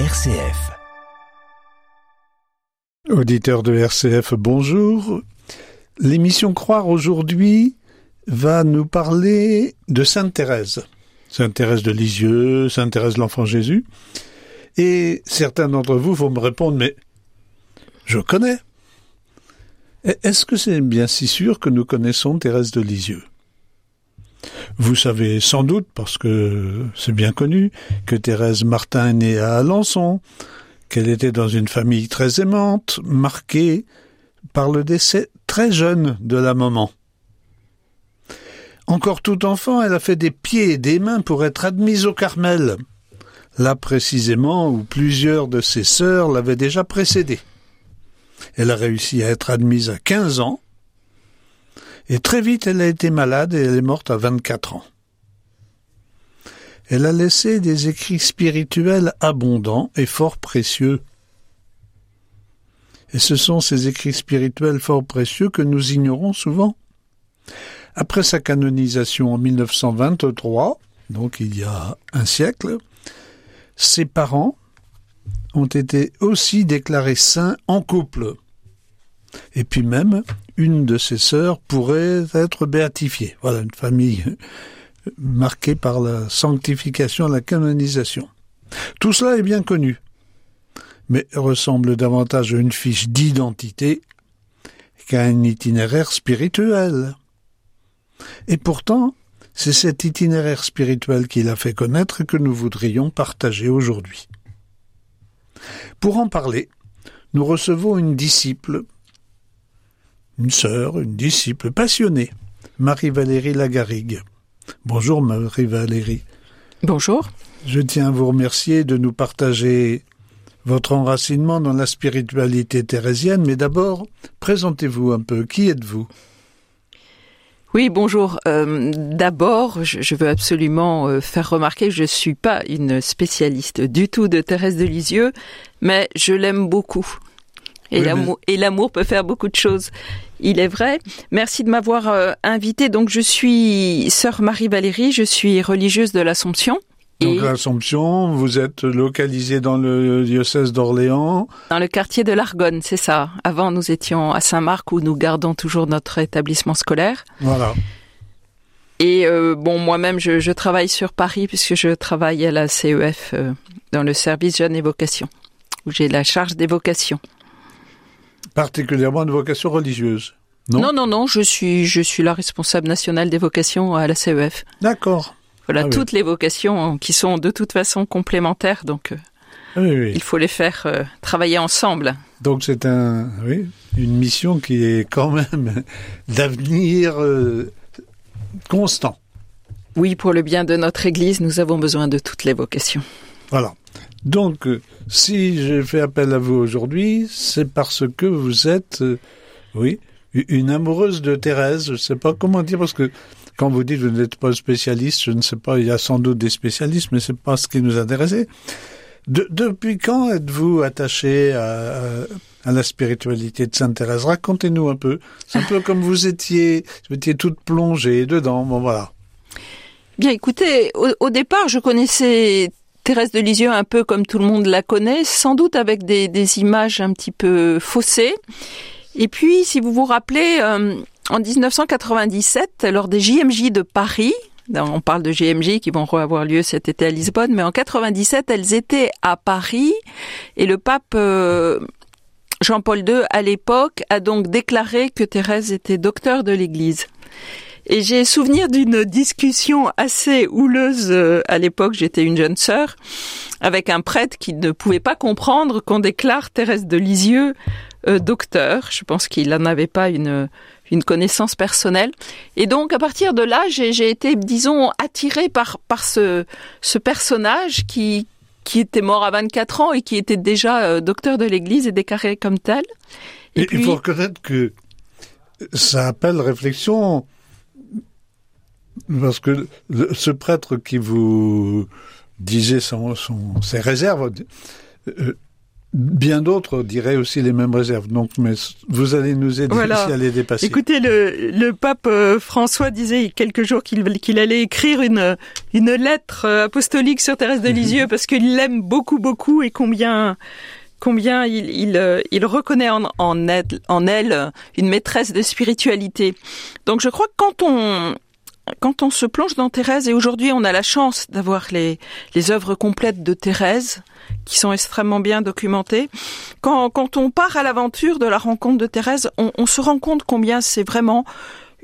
RCF. Auditeur de RCF, bonjour. L'émission Croire aujourd'hui va nous parler de Sainte Thérèse. Sainte Thérèse de Lisieux, Sainte Thérèse de l'Enfant Jésus. Et certains d'entre vous vont me répondre, mais je connais. Est-ce que c'est bien si sûr que nous connaissons Thérèse de Lisieux? Vous savez sans doute, parce que c'est bien connu, que Thérèse Martin est née à Alençon, qu'elle était dans une famille très aimante, marquée par le décès très jeune de la maman. Encore tout enfant, elle a fait des pieds et des mains pour être admise au Carmel, là précisément où plusieurs de ses sœurs l'avaient déjà précédée. Elle a réussi à être admise à quinze ans, et très vite elle a été malade et elle est morte à 24 ans. Elle a laissé des écrits spirituels abondants et fort précieux. Et ce sont ces écrits spirituels fort précieux que nous ignorons souvent. Après sa canonisation en 1923, donc il y a un siècle, ses parents ont été aussi déclarés saints en couple. Et puis même, une de ses sœurs pourrait être béatifiée. Voilà une famille marquée par la sanctification, la canonisation. Tout cela est bien connu, mais ressemble davantage à une fiche d'identité qu'à un itinéraire spirituel. Et pourtant, c'est cet itinéraire spirituel qu'il a fait connaître que nous voudrions partager aujourd'hui. Pour en parler, nous recevons une disciple une sœur, une disciple passionnée, Marie-Valérie Lagarigue. Bonjour Marie-Valérie. Bonjour. Je tiens à vous remercier de nous partager votre enracinement dans la spiritualité thérésienne, mais d'abord, présentez-vous un peu. Qui êtes-vous? Oui, bonjour. Euh, D'abord, je, veux absolument euh, faire remarquer que je ne suis pas une spécialiste du tout de Thérèse de Lisieux, mais je l'aime beaucoup. Et oui, l'amour peut faire beaucoup de choses. Il est vrai. Merci de m'avoir euh, invité. Donc, je suis sœur Marie-Valérie, je suis religieuse de l'Assomption. Donc, l'Assomption, vous êtes localisée dans le diocèse d'Orléans Dans le quartier de l'Argonne, c'est ça. Avant, nous étions à Saint-Marc où nous gardons toujours notre établissement scolaire. Voilà. Et euh, bon, moi-même, je, je, travaille sur Paris puisque je travaille à la CEF euh, dans le service Jeunes et Vocations, où j'ai la charge des vocations particulièrement de vocation religieuse. Non, non, non, non, je suis, je suis la responsable nationale des vocations à la CEF. D'accord. Voilà, ah, toutes oui. les vocations qui sont de toute façon complémentaires, donc euh, oui, oui. il faut les faire euh, travailler ensemble. Donc c'est un, oui, une mission qui est quand même d'avenir euh, constant. Oui, pour le bien de notre Église, nous avons besoin de toutes les vocations. Voilà. Donc, si j'ai fait appel à vous aujourd'hui, c'est parce que vous êtes, euh, oui, une amoureuse de Thérèse. Je ne sais pas comment dire parce que quand vous dites que vous n'êtes pas spécialiste, je ne sais pas, il y a sans doute des spécialistes, mais c'est pas ce qui nous intéressait. De, depuis quand êtes-vous attaché à, la spiritualité de Sainte Thérèse Racontez-nous un peu. C'est un peu comme vous étiez, vous étiez toute plongée dedans. Bon voilà. Bien, écoutez, au départ, je connaissais Thérèse de Lisieux, un peu comme tout le monde la connaît, sans doute avec des, images un petit peu faussées. Et puis, si vous vous rappelez, euh, en 1997, lors des JMJ de Paris, on parle de JMJ qui vont avoir lieu cet été à Lisbonne, mais en 97, elles étaient à Paris et le pape euh, Jean-Paul II, à l'époque, a donc déclaré que Thérèse était docteur de l'Église. Et j'ai souvenir d'une discussion assez houleuse euh, à l'époque, j'étais une jeune sœur, avec un prêtre qui ne pouvait pas comprendre qu'on déclare Thérèse de Lisieux euh, docteur. Je pense qu'il n'en avait pas une, une connaissance personnelle. Et donc, à partir de là, j'ai été, disons, attirée par, par ce, ce personnage qui, qui était mort à 24 ans et qui était déjà euh, docteur de l'Église et déclaré comme tel. Et, et puis, il faut reconnaître que ça appelle réflexion parce que le, ce prêtre qui vous disait son, son, ses réserves, euh, Bien d'autres diraient aussi les mêmes réserves. Donc, mais vous allez nous aider voilà. à les dépasser. Écoutez, le, le pape euh, François disait il y a quelques jours qu'il qu'il allait écrire une, une lettre euh, apostolique sur Thérèse de Lisieux parce qu'il l'aime beaucoup, beaucoup et combien combien il, il, euh, il reconnaît en, en, elle, en elle une maîtresse de spiritualité. Donc je crois que quand on, quand on se plonge dans Thérèse, et aujourd'hui on a la chance d'avoir les, les œuvres complètes de Thérèse, qui sont extrêmement bien documentées, quand, quand on part à l'aventure de la rencontre de Thérèse, on, on se rend compte combien c'est vraiment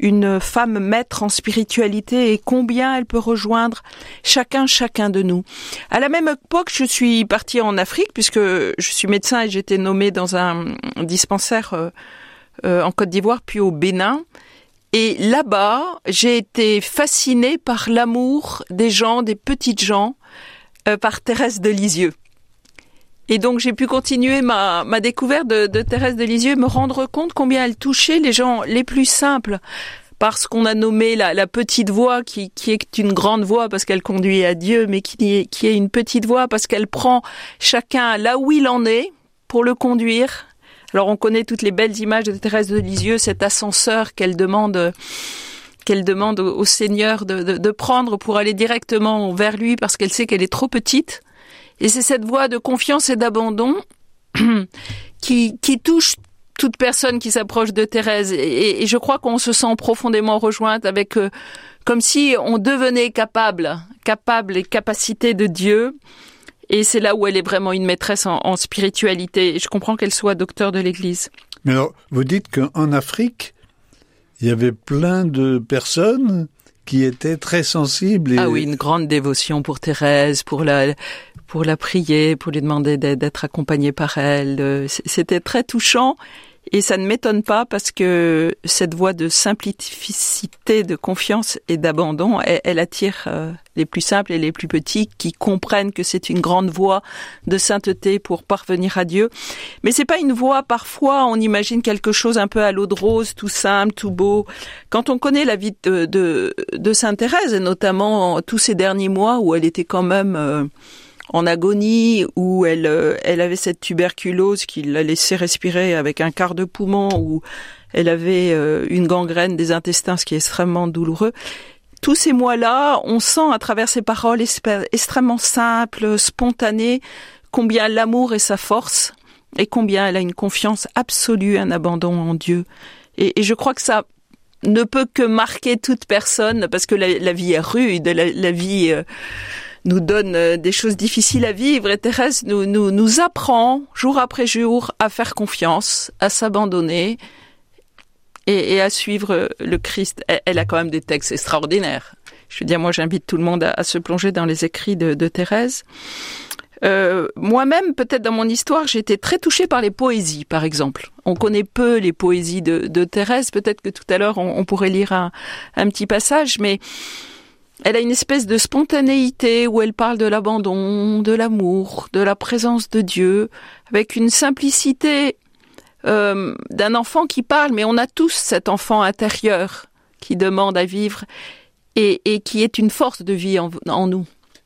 une femme maître en spiritualité et combien elle peut rejoindre chacun, chacun de nous. À la même époque, je suis partie en Afrique puisque je suis médecin et j'étais nommée dans un dispensaire euh, euh, en Côte d'Ivoire puis au Bénin. Et là-bas, j'ai été fascinée par l'amour des gens, des petites gens, euh, par Thérèse de Lisieux. Et donc j'ai pu continuer ma, ma découverte de, de Thérèse de Lisieux et me rendre compte combien elle touchait les gens les plus simples. Parce qu'on a nommé la, la petite voix qui, qui, est une grande voix parce qu'elle conduit à Dieu, mais qui est, qui est une petite voix parce qu'elle prend chacun là où il en est pour le conduire. Alors on connaît toutes les belles images de Thérèse de Lisieux, cet ascenseur qu'elle demande qu'elle demande au, Seigneur de, de, de prendre pour aller directement vers lui parce qu'elle sait qu'elle est trop petite et c'est cette voie de confiance et d'abandon qui, qui touche toute personne qui s'approche de Thérèse. Et, je crois qu'on se sent profondément rejointe avec, euh, comme si on devenait capable, capable et capacité de Dieu. Et c'est là où elle est vraiment une maîtresse en, en spiritualité. Et je comprends qu'elle soit docteur de l'Église. Mais alors, vous dites qu'en Afrique, il y avait plein de personnes qui étaient très sensibles. Et... Ah oui, une grande dévotion pour Thérèse, pour la, pour la prier, pour lui demander d'être accompagnée par elle. C'était très touchant et ça ne m'étonne pas parce que cette voie de simplicité, de confiance et d'abandon, elle, attire euh, les plus simples et les plus petits qui comprennent que c'est une grande voie de sainteté pour parvenir à Dieu. Mais c'est pas une voie, parfois on imagine quelque chose un peu à l'eau de rose, tout simple, tout beau. Quand on connaît la vie de, de, de Sainte Thérèse, et notamment tous ces derniers mois où elle était quand même... Euh, en agonie, où elle, euh, elle avait cette tuberculose qui la laissait respirer avec un quart de poumon, où elle avait euh, une gangrène des intestins, ce qui est extrêmement douloureux. Tous ces mois-là, on sent à travers ses paroles extrêmement simples, spontanées, combien l'amour est sa force et combien elle a une confiance absolue, un abandon en Dieu. Et, je crois que ça ne peut que marquer toute personne parce que la, vie est rude, la, la vie euh, nous donne euh, des choses difficiles à vivre et Thérèse nous, nous, nous apprend jour après jour à faire confiance, à s'abandonner et, à suivre le Christ. Elle, a quand même des textes extraordinaires. Je veux dire, moi j'invite tout le monde à, se plonger dans les écrits de, Thérèse. Euh, Moi-même, peut-être dans mon histoire, j'ai été très touchée par les poésies, par exemple. On connaît peu les poésies de, de Thérèse. Peut-être que tout à l'heure, on, on, pourrait lire un, un petit passage, mais elle a une espèce de spontanéité où elle parle de l'abandon, de l'amour, de la présence de Dieu, avec une simplicité euh, d'un enfant qui parle, mais on a tous cet enfant intérieur qui demande à vivre et, qui est une force de vie en, en nous.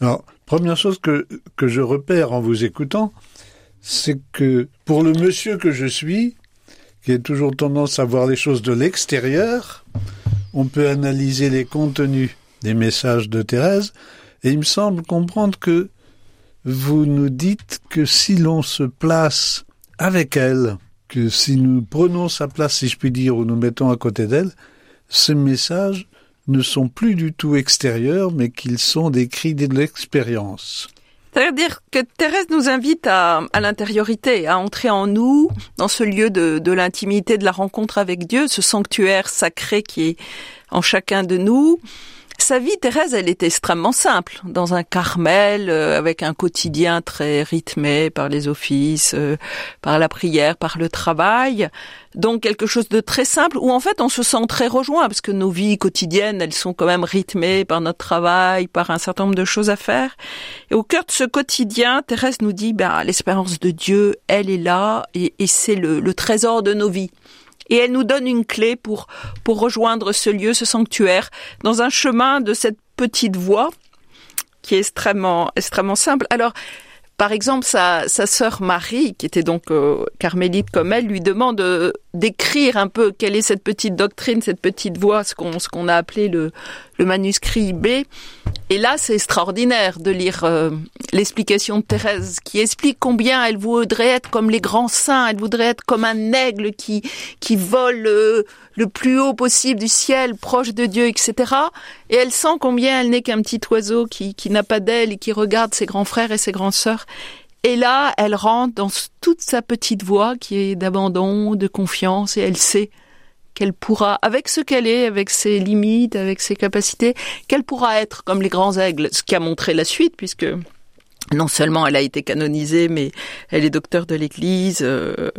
Alors, première chose que, que je repère en vous écoutant, c'est que pour le monsieur que je suis, qui a toujours tendance à voir les choses de l'extérieur, on peut analyser les contenus des messages de Thérèse, et il me semble comprendre que vous nous dites que si l'on se place avec elle, que si nous prenons sa place, si je puis dire, ou nous mettons à côté d'elle, ces messages ne sont plus du tout extérieurs, mais qu'ils sont des cris de l'expérience. C'est-à-dire que Thérèse nous invite à, l'intériorité, à entrer en nous, dans ce lieu de l'intimité, de la rencontre avec Dieu, ce sanctuaire sacré qui est en chacun de nous, sa vie, Thérèse, elle est extrêmement simple, dans un Carmel, euh, avec un quotidien très rythmé par les offices, euh, par la prière, par le travail. Donc quelque chose de très simple, où en fait on se sent très rejoint, parce que nos vies quotidiennes, elles sont quand même rythmées par notre travail, par un certain nombre de choses à faire. Et au cœur de ce quotidien, Thérèse nous dit, ben, l'espérance de Dieu, elle est là, et, et c'est le, le trésor de nos vies et elle nous donne une clé pour, pour rejoindre ce lieu, ce sanctuaire, dans un chemin de cette petite voie qui est extrêmement, extrêmement simple. Alors, par exemple, sa, sa sœur Marie, qui était donc euh, carmélite comme elle, lui demande euh, d'écrire un peu quelle est cette petite doctrine, cette petite voix, ce qu'on ce qu'on a appelé le, le manuscrit B. Et là, c'est extraordinaire de lire euh, l'explication de Thérèse, qui explique combien elle voudrait être comme les grands saints, elle voudrait être comme un aigle qui qui vole le plus haut possible du ciel, proche de Dieu, etc. Et elle sent combien elle n'est qu'un petit oiseau qui, qui n'a pas d'aile et qui regarde ses grands frères et ses grandes sœurs. Et là, elle rentre dans toute sa petite voix qui est d'abandon, de confiance, et elle sait qu'elle pourra, avec ce qu'elle est, avec ses limites, avec ses capacités, qu'elle pourra être comme les grands aigles, ce qui a montré la suite, puisque non seulement elle a été canonisée, mais elle est docteur de l'Église. Euh,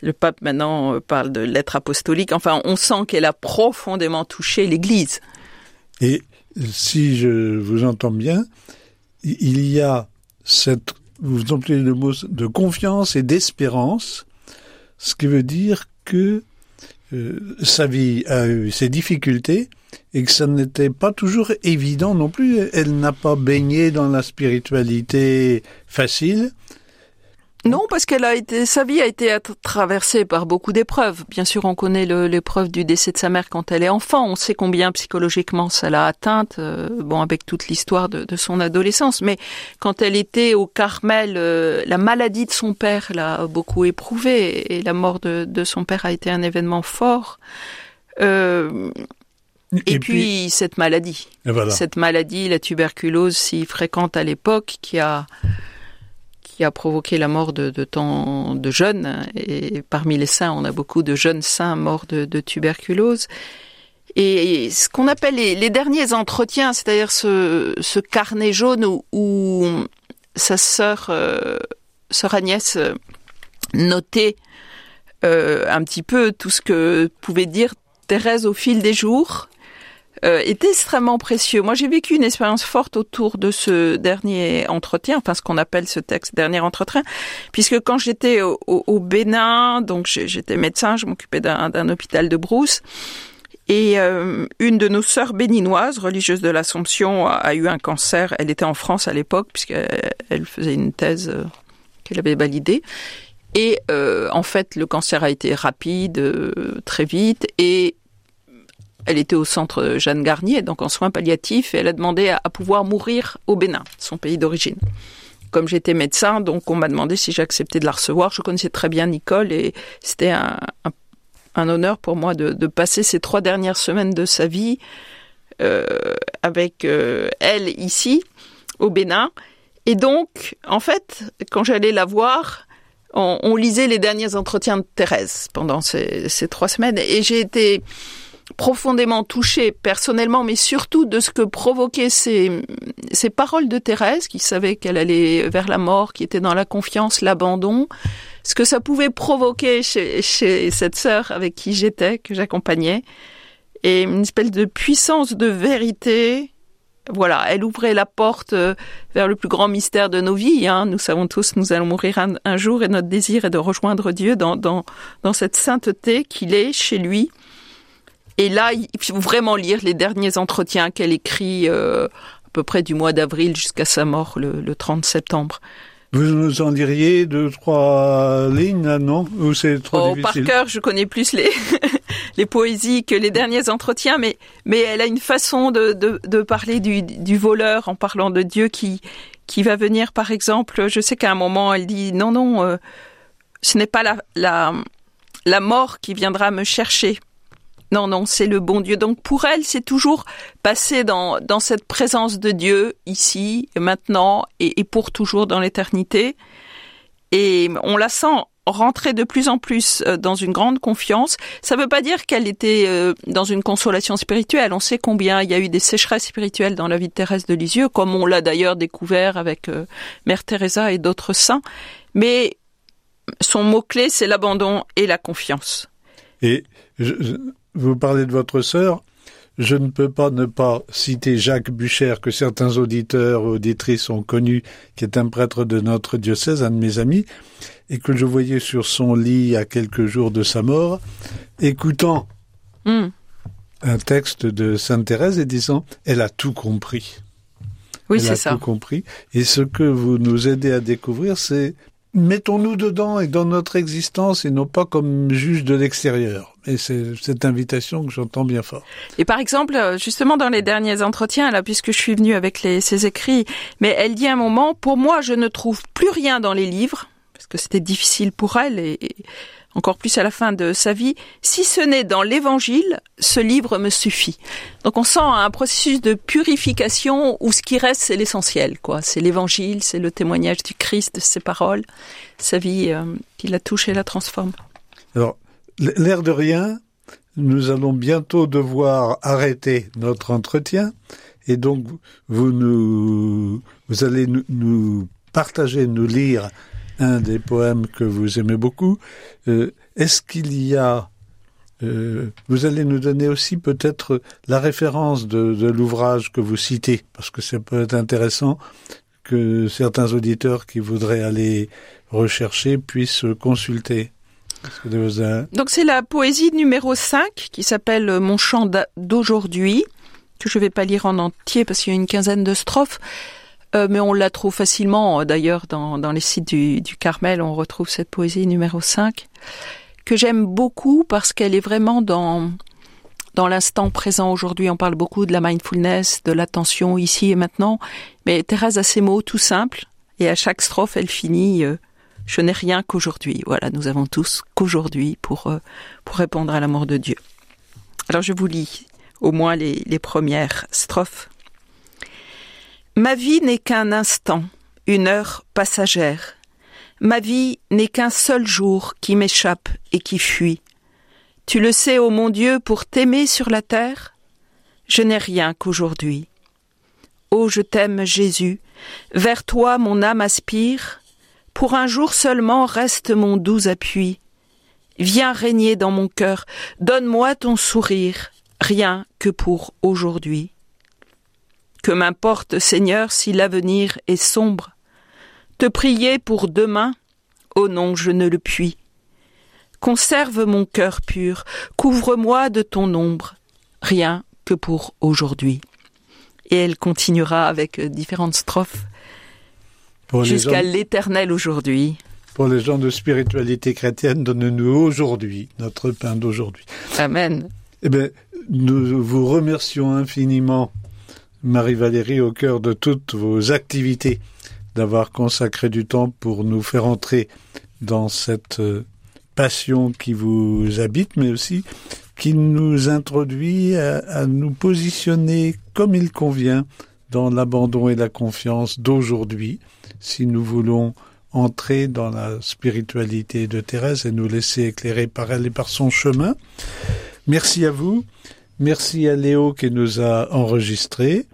le pape maintenant euh, parle de lettre apostolique. Enfin, on sent qu'elle a profondément touché l'Église. Et si je vous entends bien, il y a cette, vous employez le mot de confiance et d'espérance, ce qui veut dire que euh, sa vie a eu ses difficultés et que ça n'était pas toujours évident non plus. Elle n'a pas baigné dans la spiritualité facile. Non, parce qu'elle a été, sa vie a été traversée par beaucoup d'épreuves. Bien sûr, on connaît l'épreuve du décès de sa mère quand elle est enfant. On sait combien psychologiquement ça l'a atteinte. Euh, bon, avec toute l'histoire de, de, son adolescence, mais quand elle était au Carmel, euh, la maladie de son père l'a beaucoup éprouvée et la mort de, de, son père a été un événement fort. Euh, et, puis, puis, cette maladie, voilà. cette maladie, la tuberculose si fréquente à l'époque, qui a qui a provoqué la mort de, tant de jeunes. Et parmi les saints, on a beaucoup de jeunes saints morts de, tuberculose. Et ce qu'on appelle les, derniers entretiens, c'est-à-dire ce, carnet jaune où, où sa sœur, euh, sœur Agnès, euh, notait euh, un petit peu tout ce que pouvait dire Thérèse au fil des jours euh, est extrêmement précieux. Moi, j'ai vécu une expérience forte autour de ce dernier entretien, enfin ce qu'on appelle ce texte dernier entretien, puisque quand j'étais au, Bénin, donc j'étais médecin, je m'occupais d'un hôpital de brousse. Et euh, une de nos sœurs béninoises, religieuse de l'Assomption, a, eu un cancer. Elle était en France à l'époque, puisqu'elle faisait une thèse euh, qu'elle avait validée. Et en fait, le cancer a été rapide, très vite, et elle était au centre Jeanne Garnier, donc en soins palliatifs, et elle a demandé à, pouvoir mourir au Bénin, son pays d'origine. Comme j'étais médecin, donc on m'a demandé si j'acceptais de la recevoir. Je connaissais très bien Nicole et c'était un, honneur pour moi de, passer ces trois dernières semaines de sa vie euh, avec euh, elle ici, au Bénin. Et donc, en fait, quand j'allais la voir, on, on, lisait les derniers entretiens de Thérèse pendant ces, ces trois semaines et j'ai été profondément touchée personnellement, mais surtout de ce que provoquaient ces, ces paroles de Thérèse, qui savait qu'elle allait vers la mort, qui était dans la confiance, l'abandon, ce que ça pouvait provoquer chez, chez cette sœur avec qui j'étais, que j'accompagnais, et une espèce de puissance de vérité. Voilà, elle ouvrait la porte euh, vers le plus grand mystère de nos vies. Hein. Nous savons tous, nous allons mourir un, un, jour, et notre désir est de rejoindre Dieu dans, dans, dans cette sainteté qu'il est chez lui et là, il faut vraiment lire les derniers entretiens qu'elle écrit euh, à peu près du mois d'avril jusqu'à sa mort le, le 30 septembre. Vous nous en diriez deux, trois lignes, non? Ou c'est trop oh, difficile? Par cœur, je connais plus les, les poésies que les derniers entretiens, mais, mais elle a une façon de, de, de parler du, du voleur en parlant de Dieu qui, qui va venir, par exemple. Je sais qu'à un moment, elle dit non, non, euh, ce n'est pas la, la, la mort qui viendra me chercher, non, non, c'est le bon Dieu. Donc pour elle, c'est toujours passer dans, dans cette présence de Dieu, ici, maintenant, et, et pour toujours dans l'éternité. Et on la sent rentrer de plus en plus euh, dans une grande confiance. Ça ne veut pas dire qu'elle était euh, dans une consolation spirituelle. On sait combien il y a eu des sécheresses spirituelles dans la vie de Thérèse de Lisieux, comme on l'a d'ailleurs découvert avec euh, Mère Teresa et d'autres saints. Mais son mot-clé, c'est l'abandon et la confiance. Et je, je vous parlez de votre sœur. Je ne peux pas ne pas citer Jacques Bucher, que certains auditeurs ou auditrices ont connu, qui est un prêtre de notre diocèse, un de mes amis, et que je voyais sur son lit à quelques jours de sa mort, écoutant mm. un texte de Sainte Thérèse et disant Elle a tout compris. Oui, Elle c'est a ça. tout compris. Et ce que vous nous aidez à découvrir, c'est mettons-nous dedans et dans notre existence et non pas comme juge de l'extérieur. Et c'est cette invitation que j'entends bien fort. Et par exemple, euh, justement dans les derniers entretiens, là, puisque je suis venue avec les, ses écrits, mais elle dit à un moment, pour moi, je ne trouve plus rien dans les livres, parce que c'était difficile pour elle, et, et encore plus à la fin de sa vie, si ce n'est dans l'évangile, ce livre me suffit. Donc on sent un processus de purification où ce qui reste, c'est l'essentiel, quoi. C'est l'évangile, c'est le témoignage du Christ, de ses paroles, sa vie euh, qui la touche et la transforme. Alors, l'air de rien, nous allons bientôt devoir arrêter notre entretien et donc vous nous, vous allez nous, nous partager, nous lire un des poèmes que vous aimez beaucoup. Euh, Est-ce qu'il y a euh, vous allez nous donner aussi peut-être la référence de, de l'ouvrage que vous citez, parce que ça peut être intéressant que certains auditeurs qui voudraient aller rechercher puissent consulter. Donc c'est la poésie numéro 5 qui s'appelle Mon chant d'aujourd'hui, que je vais pas lire en entier parce qu'il y a une quinzaine de strophes, euh, mais on la trouve facilement d'ailleurs dans, dans les sites du, du Carmel, on retrouve cette poésie numéro 5, que j'aime beaucoup parce qu'elle est vraiment dans, dans l'instant présent aujourd'hui. On parle beaucoup de la mindfulness, de l'attention ici et maintenant, mais Thérèse a ces mots tout simples, et à chaque strophe elle finit... Euh, je n'ai rien qu'aujourd'hui. Voilà, nous avons tous qu'aujourd'hui pour, euh, pour répondre à l'amour de Dieu. Alors je vous lis au moins les, les premières strophes. Ma vie n'est qu'un instant, une heure passagère. Ma vie n'est qu'un seul jour qui m'échappe et qui fuit. Tu le sais, ô mon Dieu, pour t'aimer sur la terre, je n'ai rien qu'aujourd'hui. Ô je t'aime, Jésus, vers toi mon âme aspire, pour un jour seulement reste mon doux appui. Viens régner dans mon cœur, donne-moi ton sourire, rien que pour aujourd'hui. Que m'importe, Seigneur, si l'avenir est sombre. Te prier pour demain, oh non, je ne le puis. Conserve mon cœur pur, couvre-moi de ton ombre, rien que pour aujourd'hui. Et elle continuera avec différentes strophes jusqu'à l'éternel aujourd'hui. Pour les gens de spiritualité chrétienne, donne-nous aujourd'hui notre pain d'aujourd'hui. Amen. Eh bien, nous vous remercions infiniment, Marie-Valérie, au cœur de toutes vos activités, d'avoir consacré du temps pour nous faire entrer dans cette passion qui vous habite, mais aussi qui nous introduit à, à nous positionner comme il convient dans l'abandon et la confiance d'aujourd'hui, si nous voulons entrer dans la spiritualité de Thérèse et nous laisser éclairer par elle et par son chemin. Merci à vous. Merci à Léo qui nous a enregistrés.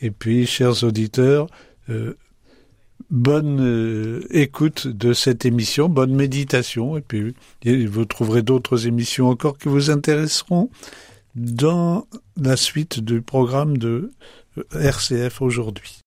Et puis, chers auditeurs, euh, bonne euh, écoute de cette émission, bonne méditation. Et puis, vous trouverez d'autres émissions encore qui vous intéresseront dans la suite du programme de RCF aujourd'hui.